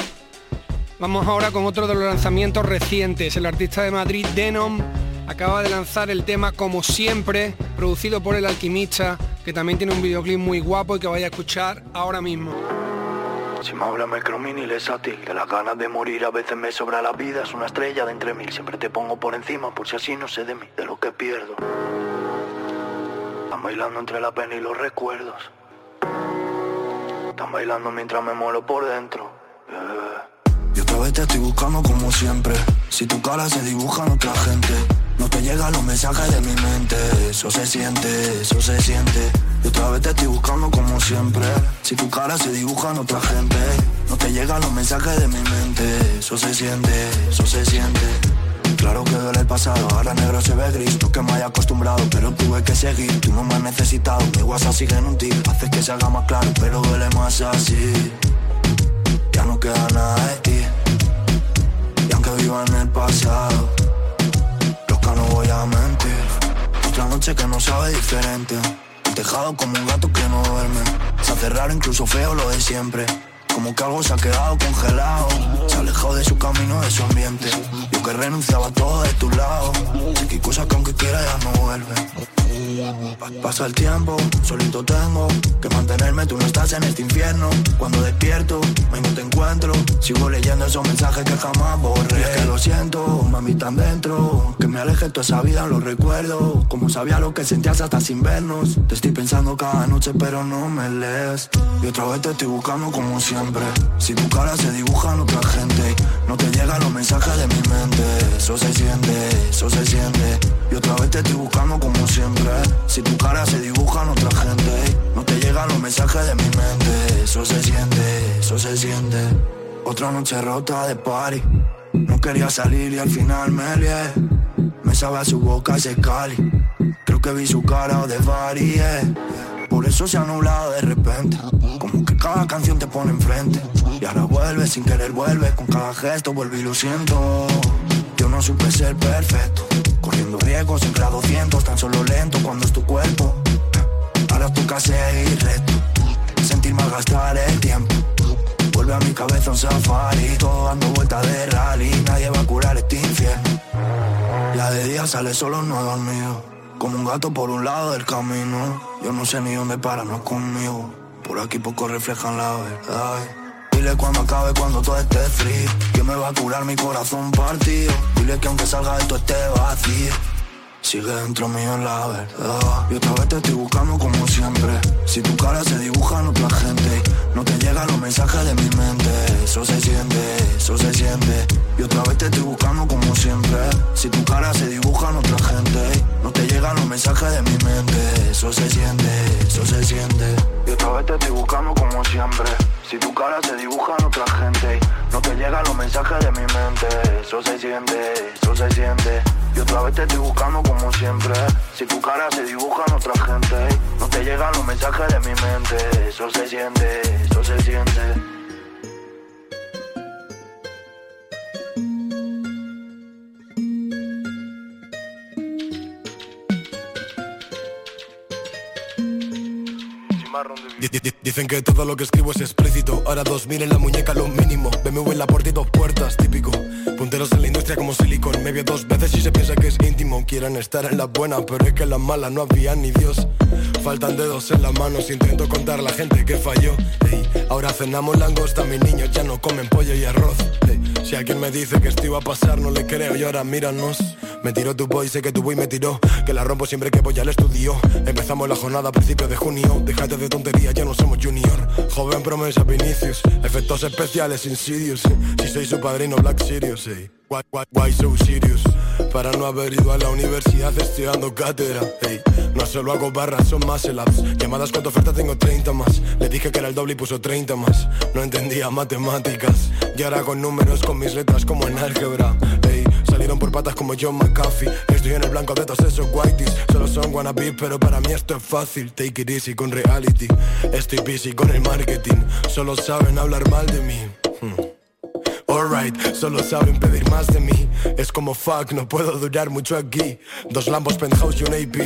Vamos ahora con otro de los lanzamientos recientes. El artista de Madrid, Denom, acaba de lanzar el tema Como Siempre, producido por El Alquimista, que también tiene un videoclip muy guapo y que vaya a escuchar ahora mismo. Si me habla micromini sátil De las ganas de morir a veces me sobra la vida Es una estrella de entre mil Siempre te pongo por encima por si así no sé de mí De lo que pierdo Están bailando entre la pena y los recuerdos Están bailando mientras me muero por dentro Y otra vez te estoy buscando como siempre. Si tu cara se dibuja en otra gente no te llegan los mensajes de mi mente, eso se siente, eso se siente. Y otra vez te estoy buscando como siempre. Si tu cara se dibuja en otra gente, no te llegan los mensajes de mi mente, eso se siente, eso se siente. Claro que duele el pasado, ahora negro se ve gris. No que me haya acostumbrado, pero tuve que seguir. Tú no me has necesitado, mi WhatsApp sigue en un tic Hace que se haga más claro, pero duele más así. Ya no queda nada de viva en el pasado no voy a mentir. Otra noche que no sabe diferente. Dejado como un gato que no duerme. Se hace raro, incluso feo lo de siempre. Como que algo se ha quedado congelado. Alejó de su camino, de su ambiente. Yo que renunciaba a todo de tu lado. Sé que hay cosas que aunque quiera ya no vuelven. Pasa el tiempo, solito tengo que mantenerme, tú no estás en este infierno. Cuando despierto, hoy no te encuentro. Sigo leyendo esos mensajes que jamás borré. es que lo siento, mami, tan dentro. Que me aleje toda esa vida, lo recuerdo. Como sabía lo que sentías hasta sin vernos. Te estoy pensando cada noche, pero no me lees. Y otra vez te estoy buscando como siempre. Si tu cara se dibuja en otra gente, no te llegan los mensajes de mi mente. Eso se siente, eso se siente. Y otra vez te estoy buscando como siempre. Si tu cara se dibuja en otra gente, no te llegan los mensajes de mi mente. Eso se siente, eso se siente. Otra noche rota de party. No quería salir y al final me lié. Me sabe a su boca ese cali. Creo que vi su cara de varie. Por eso se ha nublado de repente. Como que cada canción te pone enfrente. Y ahora vuelve sin querer, vuelve. Con cada gesto vuelve y lo siento. Yo no supe ser perfecto Corriendo riesgos, siempre a 200, tan solo lento cuando es tu cuerpo. Ahora toca seguir recto, sentir más gastar el tiempo. Vuelve a mi cabeza un safari, todo dando vueltas de rally. Nadie va a curar este infierno. La de día sale solo, no he dormido. Como un gato por un lado del camino. Yo no sé ni dónde para, no conmigo. Por aquí poco reflejan la verdad. Dile cuando acabe, cuando todo esté frío. Que me va a curar mi corazón partido. Dile que aunque salga esto esté vacío. Sigue dentro mío la verdad Y otra vez te estoy buscando como siempre Si tu cara se dibuja en otra gente No te llegan los mensajes de mi mente Eso se siente, eso se siente Y otra vez te estoy buscando como siempre Si tu cara se dibuja de mi mente Eso se siente, eso se siente Y otra vez te estoy buscando como siempre Si tu cara se dibuja en otra gente No te llegan los mensajes de mi mente Eso se siente, eso se siente y otra vez te estoy buscando como siempre. Si tu cara se dibuja en otra gente, no te llegan los mensajes de mi mente. Eso se siente, eso se siente. Dicen que todo lo que escribo es explícito. Ahora dos mil en la muñeca lo mínimo. BMW en la puerta y dos puertas, típico. Punteros en la industria como silicon Me vio dos veces y se piensa que es íntimo. Quieren estar en la buena pero es que en la mala no había ni Dios. Faltan dedos en las manos Intento contar la gente que falló. Ahora cenamos langosta Mis niños ya no comen pollo y arroz. Si alguien me dice que esto iba a pasar No le creo y ahora míranos Me tiró tu boy, sé que tu boy me tiró. Que la rompo siempre que voy al estudio. Empezamos la jornada a principios de junio. Déjate de tontería, ya no somos junior. Joven promesa Vinicius. Efectos especiales Insidious. Si soy su padrino Black Sirius, ey. Why, why, why so serious? Para no haber ido a la universidad estoy dando cátedra ey. No solo hago barras, son más elaps Llamadas cuánta oferta tengo 30 más Le dije que era el doble y puso 30 más No entendía matemáticas Y ahora con números con mis letras como en álgebra ey. Salieron por patas como John McAfee. Estoy en el blanco de todos esos whiteys. Solo son wannabe pero para mí esto es fácil. Take it easy con reality. Estoy busy con el marketing. Solo saben hablar mal de mí. Alright, solo saben pedir más de mí. Es como fuck, no puedo durar mucho aquí. Dos Lambos, penthouse y un AP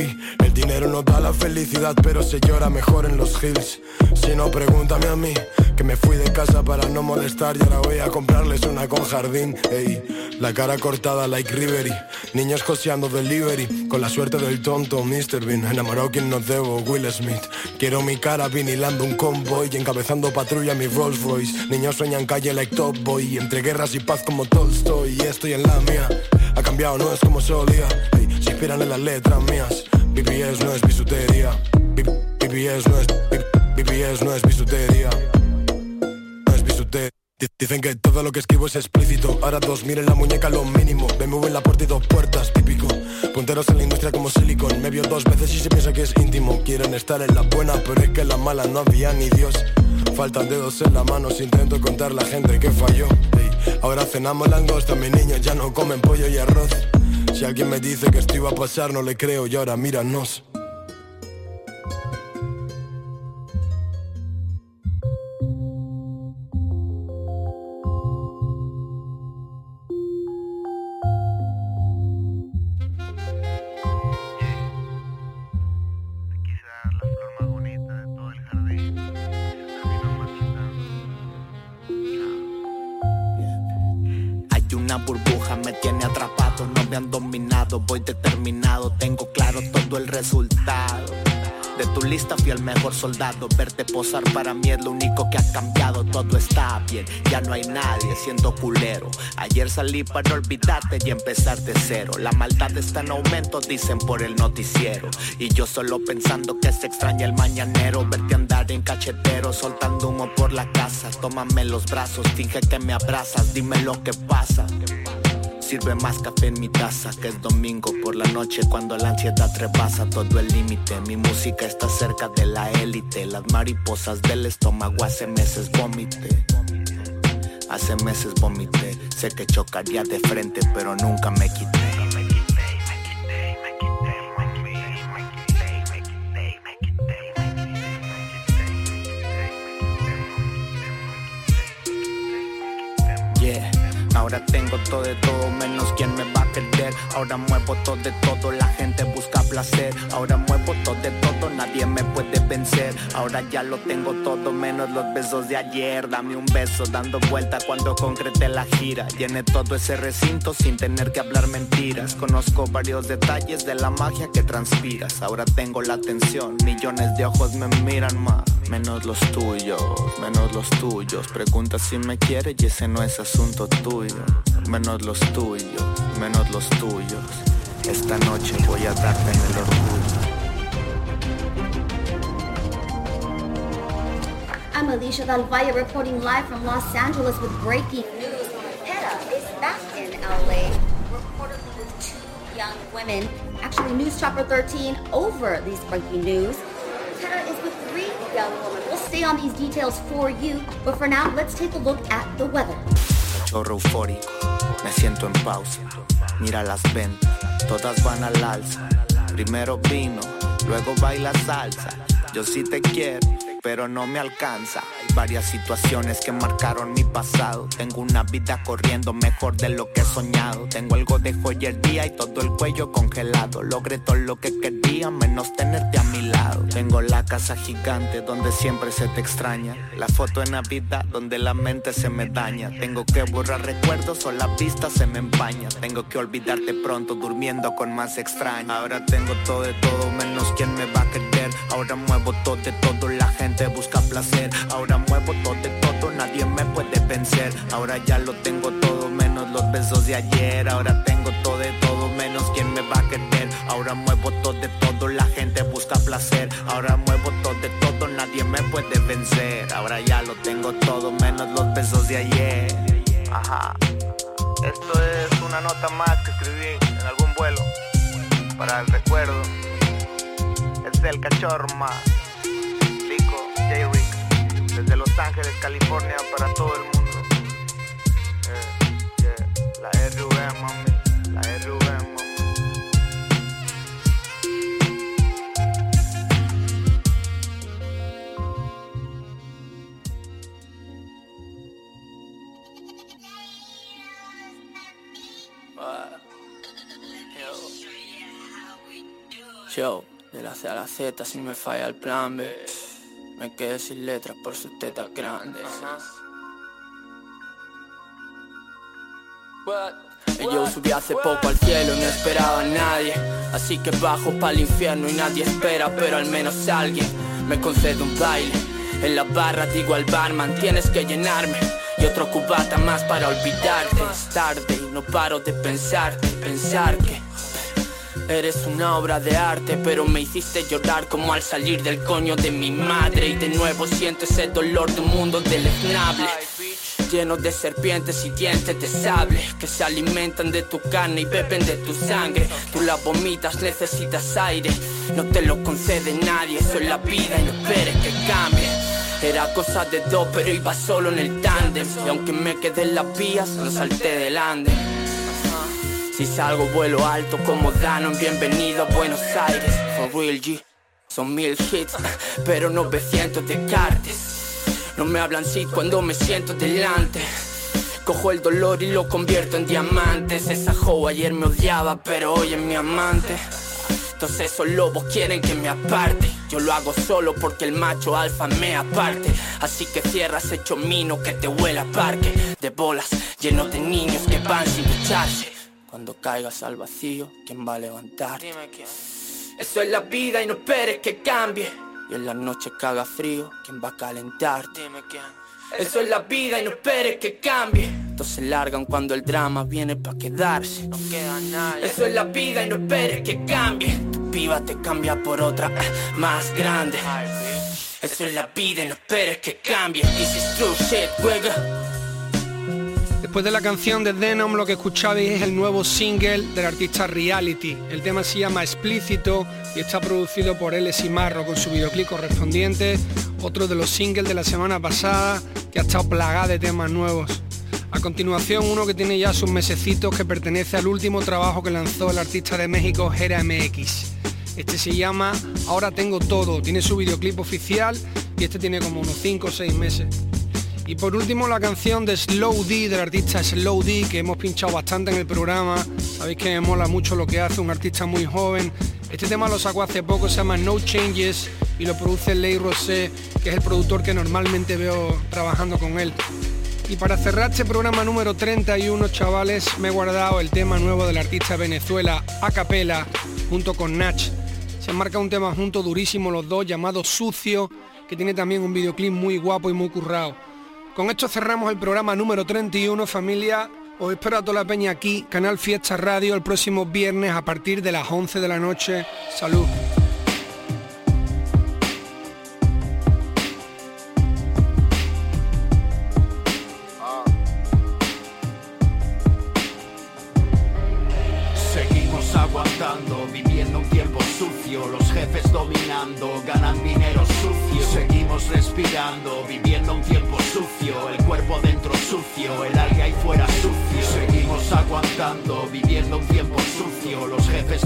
El dinero no da la felicidad Pero se llora mejor en los hills. Si no, pregúntame a mí Que me fui de casa para no molestar Y ahora voy a comprarles una con jardín. Ey, la cara cortada like Rivery Niños coseando delivery Con la suerte del tonto Mr. Bean. Enamorado quien no debo, Will Smith. Quiero mi cara vinilando un convoy Y encabezando patrulla mi Rolls Royce. Niños sueñan calle like Top Boy entre guerras y paz como Tolstoy. Y estoy en la mía Ha cambiado, no es como solía. Hey, Se inspiran en las letras mías. BBS no es bisutería BBS no es BBS no es bisutería No es bisutería Dicen que todo lo que escribo es explícito. Ahora dos miren la muñeca lo mínimo. BMW en la puerta y dos puertas, típico. Punteros en la industria como silicon. Me vio dos veces y se piensa que es íntimo. Quieren estar en la buena pero es que en la mala no había ni Dios Faltan dedos en la mano si intento contar la gente que falló. Ahora cenamos langosta, mis niños ya no comen pollo y arroz. Si alguien me dice que esto iba a pasar no le creo y ahora míranos voy determinado, tengo claro todo el resultado. De tu lista fui el mejor soldado, verte posar para mí es lo único que ha cambiado, todo está bien, ya no hay nadie siendo culero. Ayer salí para olvidarte y empezar de cero, la maldad está en aumento, dicen por el noticiero. Y yo solo pensando que se extraña el mañanero, verte andar en cachetero, soltando humo por la casa, tómame los brazos, finge que me abrazas, dime lo que pasa. Sirve más café en mi taza que es domingo por la noche cuando la ansiedad rebasa todo el límite. Mi música está cerca de la élite. Las mariposas del estómago hace meses vomité. Hace meses vomité. Sé que chocaría de frente, pero nunca me quité. Ahora tengo todo de todo menos quien me va a querer. Ahora muevo todo de todo, la gente busca placer. Ahora muevo todo de todo, nadie me puede vencer. Ahora ya lo tengo todo menos los besos de ayer. Dame un beso dando vuelta cuando concrete la gira. Llené todo ese recinto sin tener que hablar mentiras. Conozco varios detalles de la magia que transpiras. Ahora tengo la atención, millones de ojos me miran más. Menos los tuyos, menos los tuyos. Pregunta si me y ese no es asunto tuyo. Menos los tuyos, menos los tuyos. Esta noche voy a darte en el orgullo. I'm Alicia Del reporting live from Los Angeles with breaking news. Heta is back in LA, reportedly with two young women. Actually, News Chopper 13 over these breaking news. Heta is with three young women. We'll stay on these details for you, but for now, let's take a look at the weather. Chorro eufórico, me siento en pausa. Mira las ventas, todas van al alza. Primero vino, luego baila salsa. Yo sí te quiero, pero no me alcanza. Hay varias situaciones que marcaron mi pasado. Tengo una vida corriendo mejor de lo que he soñado. Tengo algo de joyería y todo el cuello congelado. Logré todo lo que quería, menos tenerte a mi lado. Tengo la casa gigante donde siempre se te extraña. La foto en Navidad donde la mente se me daña. Tengo que borrar recuerdos o la vista se me empaña. Tengo que olvidarte pronto durmiendo con más extraña. Ahora tengo todo de todo menos quien me va a querer. Ahora muevo todo de todo, la gente busca placer. Ahora muevo todo de todo, nadie me puede vencer. Ahora ya lo tengo todo menos los besos de ayer. Ahora tengo todo de todo menos quien me va a querer. Ahora muevo todo de todo, la gente busca placer. Ahora muevo todo de todo, nadie me puede vencer. Ahora ya lo tengo todo menos los besos de ayer. Ajá. Esto es una nota más que escribí en algún vuelo para el recuerdo. Es el cachorro más. Lico, J. Rick, desde Los Ángeles, California, para todo el mundo. Eh, yeah. La RV, mami. La RV, mami. Yo, de la C a la Z, si me falla el plan B, me quedé sin letras por sus tetas grandes. Yo subí hace poco al cielo y no esperaba a nadie. Así que bajo para el infierno y nadie espera Pero al menos alguien me concede un baile. En la barra digo al barman tienes que llenarme Y otro cubata más para olvidarte. Es tarde y no paro de pensarte Pensar que Eres una obra de arte, pero me hiciste llorar como al salir del coño de mi madre. Y de nuevo siento ese dolor de un mundo deleznable. Lleno de serpientes y dientes de sable Que se alimentan de tu carne y beben de tu sangre. Tú la vomitas, necesitas aire. No te lo concede nadie, eso es la vida y no esperes que cambie. Era cosa de dos, pero iba solo en el tándem. Y aunque me quedé en las vías, no salté del si salgo vuelo alto como Danon, bienvenido a Buenos Aires. For real G, son mil hits, pero 900 de cartes. No me hablan así cuando me siento delante. Cojo el dolor y lo convierto en diamantes. Esa hoe ayer me odiaba, pero hoy es mi amante. Entonces esos lobos quieren que me aparte. Yo lo hago solo porque el macho alfa me aparte. Así que cierras hecho mino que te huela a parque. De bolas lleno de niños que van sin ducharse. Cuando caigas al vacío, ¿quién va a? Dime quién. Eso es la vida y no esperes que cambie. Y en la noche caga frío, ¿quién va a calentarte? Dime quién. Eso es la vida y no esperes que cambie. Entonces se largan cuando el drama viene para quedarse. No queda nadie. Eso es la vida y no esperes que cambie. Tu piba te cambia por otra más grande. Eso es la vida y no esperes que cambie. This is true shit, juega. Después de la canción de Denom lo que escuchabais es el nuevo single del artista Reality. El tema se llama Explícito y está producido por L. Marro con su videoclip correspondiente, otro de los singles de la semana pasada que ha estado plagada de temas nuevos. A continuación uno que tiene ya sus mesecitos que pertenece al último trabajo que lanzó el artista de México Jera MX. Este se llama Ahora tengo todo, tiene su videoclip oficial y este tiene como unos 5 o 6 meses. Y por último la canción de Slow D del artista Slow D que hemos pinchado bastante en el programa. Sabéis que me mola mucho lo que hace un artista muy joven. Este tema lo sacó hace poco, se llama No Changes y lo produce Ley Rosé, que es el productor que normalmente veo trabajando con él. Y para cerrar este programa número 31, chavales, me he guardado el tema nuevo del artista Venezuela, A Capela, junto con Nach. Se marca un tema junto durísimo los dos, llamado Sucio, que tiene también un videoclip muy guapo y muy currado. Con esto cerramos el programa número 31, familia. Os espero a toda la peña aquí, Canal Fiesta Radio, el próximo viernes a partir de las 11 de la noche. Salud.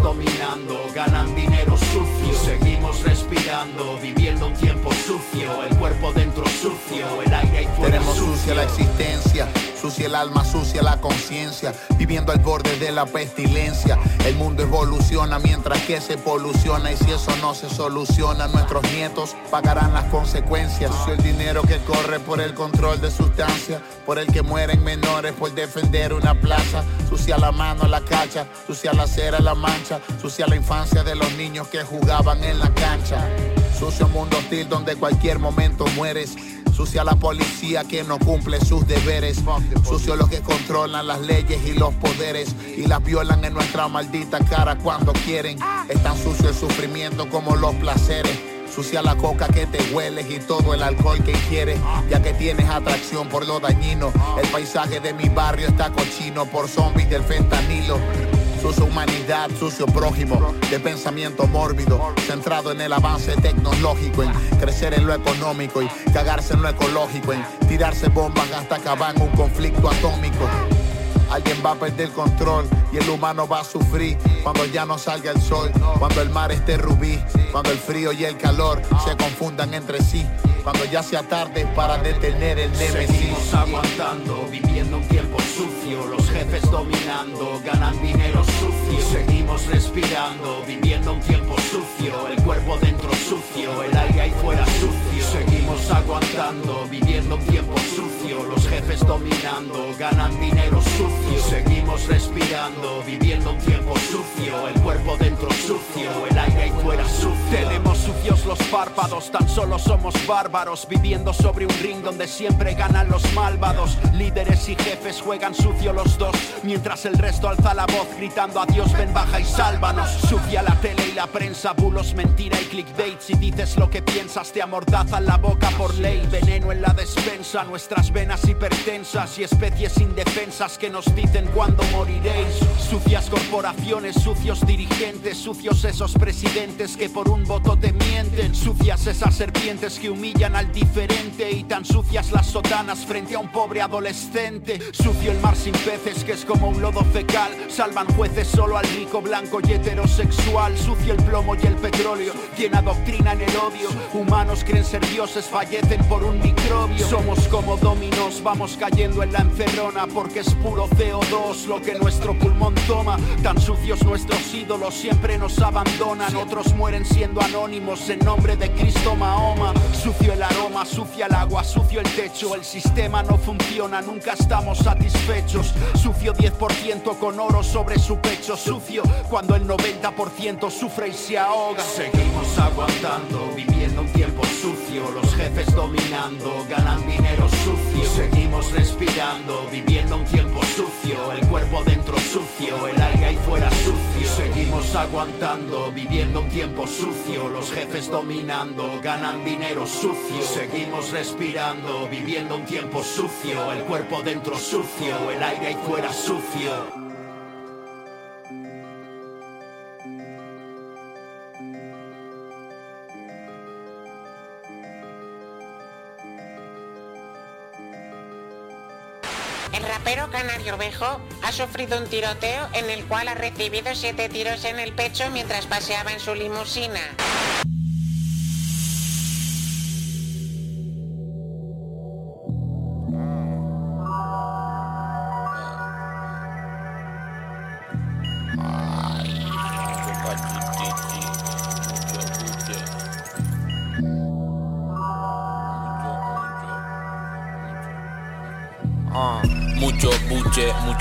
Dominando, ganan dinero sucio. Seguimos respirando, viviendo un tiempo sucio, el cuerpo dentro sucio, el aire ahí fuera Tenemos sucia la existencia, sucia el alma, sucia la conciencia, viviendo al borde de la pestilencia. El mundo evoluciona mientras que se poluciona y si eso no se soluciona, nuestros nietos pagarán las consecuencias. El dinero que corre por el control de sustancias, por el que mueren menores por defender una plaza. Sucia la mano, la cacha, sucia la cera, la mancha, sucia la infancia de los niños que jugaban en la cancha. Sucio mundo hostil donde cualquier momento mueres. Sucia la policía que no cumple sus deberes. Sucio los que controlan las leyes y los poderes y las violan en nuestra maldita cara cuando quieren. Es tan sucio el sufrimiento como los placeres. Sucia la coca que te hueles y todo el alcohol que ingieres, ya que tienes atracción por lo dañino. El paisaje de mi barrio está cochino por zombies del fentanilo. Sucia humanidad, sucio prójimo, de pensamiento mórbido, centrado en el avance tecnológico, en crecer en lo económico y cagarse en lo ecológico, en tirarse bombas hasta acabar en un conflicto atómico. Alguien va a perder el control y el humano va a sufrir cuando ya no salga el sol, cuando el mar esté rubí, cuando el frío y el calor se confundan entre sí, cuando ya sea tarde para detener el némesis. Seguimos aguantando, viviendo un tiempo sucio, los jefes dominando, ganan dinero sucio. Seguimos respirando, viviendo un tiempo sucio, el cuerpo dentro sucio, el aire ahí fuera sucio. Seguimos aguantando, viviendo un tiempo sucio, los jefes dominando, ganan dinero sucio. Seguimos respirando, viviendo un tiempo sucio, el cuerpo dentro sucio, el aire ahí fuera sucio. Tenemos sucios los párpados, tan solo somos bárbaros, viviendo sobre un ring donde siempre ganan los malvados. Líderes y jefes juegan sucio los dos, mientras el resto alza la voz gritando a Dios ven baja y sálvanos. Sucia la tele y la prensa, bulos, mentira y clickbait. Si dices lo que piensas te amordazan la boca por ley. Veneno en la despensa, nuestras venas hipertensas y especies indefensas que nos dicen cuándo moriréis. Sucias corporaciones, sucios dirigentes, sucios esos presidentes que por un voto te mienten. Sucias esas serpientes que humillan al diferente y tan sucias las sotanas frente a un pobre adolescente. Sucio el mar sin peces que es como un lodo fecal. Salvan jueces solo al rico blanco y heterosexual. Sucio el plomo y el petróleo, quien adoctrina en el odio. Humanos creen ser dioses, fallecen por un microbio. Somos como dominos, vamos cayendo en la encerrona porque es puro CO2 lo que nuestro pulmón toma. Tan sucios nuestros ídolos siempre nos abandonan. Otros mueren siendo anónimos en nombre de Cristo Mahoma. Sucio el aroma, sucia el agua, sucio el techo. El sistema no funciona, nunca estamos satisfechos. Sucio 10% con oro sobre su pecho. Sucio cuando el 90% sufre y se ahoga. Seguimos aguantando, viviendo un tiempo sucio. Los jefes dominando, ganan dinero sucio. Seguimos respirando, viviendo un tiempo sucio. El cuerpo dentro sucio, el aire ahí fuera sucio. Seguimos aguantando, viviendo un tiempo sucio. Los jefes dominando, ganan dinero sucio. Seguimos respirando, viviendo un tiempo sucio. El cuerpo dentro sucio, el aire ahí fuera sucio. Rapero Canario Bejo ha sufrido un tiroteo en el cual ha recibido siete tiros en el pecho mientras paseaba en su limusina.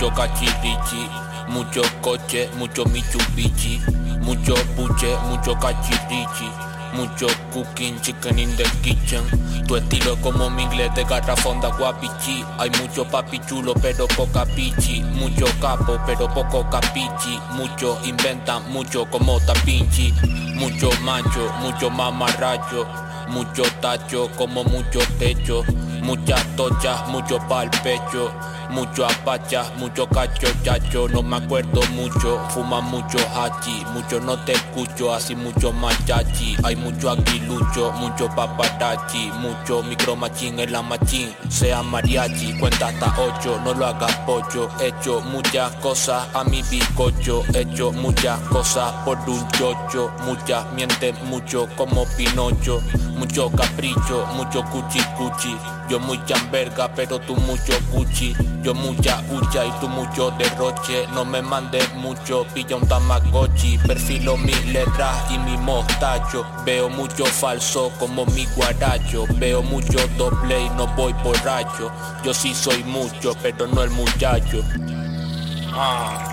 Mucho cachirichi, mucho coche, mucho Mitsubishi, mucho buche, mucho cachirichi, mucho cooking, chicken in the kitchen. Tu estilo es como mi inglés de garrafón de guapichi. Hay mucho papi chulo, pero poca pichi. Mucho capo, pero poco capichi. Mucho inventan, mucho como tapinchi. Mucho macho, mucho mamarracho. Mucho tacho, como mucho techo. Muchas tochas, mucho pa'l pecho. Mucho apacha, mucho cacho, chacho, no me acuerdo mucho. Fuma mucho hachi, mucho no te escucho, así mucho machachi. Hay mucho aguilucho, mucho paparazzi, mucho micro machín en la machín. Sea mariachi, cuenta hasta ocho, no lo hagas pollo. He hecho muchas cosas a mi bizcocho, he hecho muchas cosas por un chocho. Muchas mienten mucho como Pinocho, mucho capricho, mucho cuchi cuchi. Yo muy chamberga, pero tú mucho cuchi. Yo mucha hucha y tú mucho derroche. No me mandes mucho, pilla un tamagotchi. Perfilo mis letras y mi mostacho. Veo mucho falso como mi guaracho. Veo mucho doble y no voy borracho. Yo sí soy mucho, pero no el muchacho. Ah.